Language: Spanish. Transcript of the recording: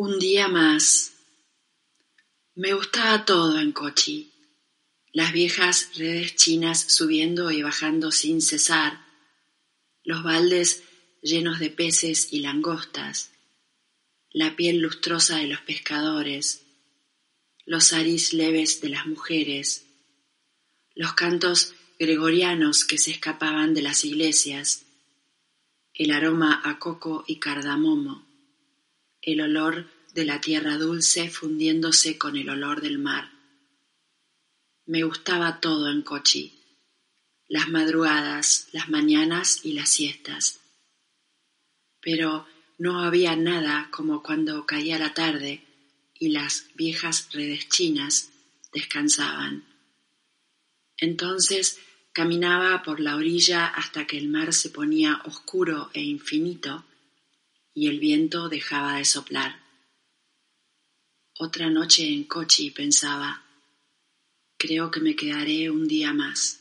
Un día más. Me gustaba todo en Cochi. Las viejas redes chinas subiendo y bajando sin cesar, los baldes llenos de peces y langostas, la piel lustrosa de los pescadores, los aris leves de las mujeres, los cantos gregorianos que se escapaban de las iglesias, el aroma a coco y cardamomo el olor de la tierra dulce fundiéndose con el olor del mar. Me gustaba todo en Cochi, las madrugadas, las mañanas y las siestas. Pero no había nada como cuando caía la tarde y las viejas redes chinas descansaban. Entonces caminaba por la orilla hasta que el mar se ponía oscuro e infinito y el viento dejaba de soplar. Otra noche en Cochi pensaba, creo que me quedaré un día más.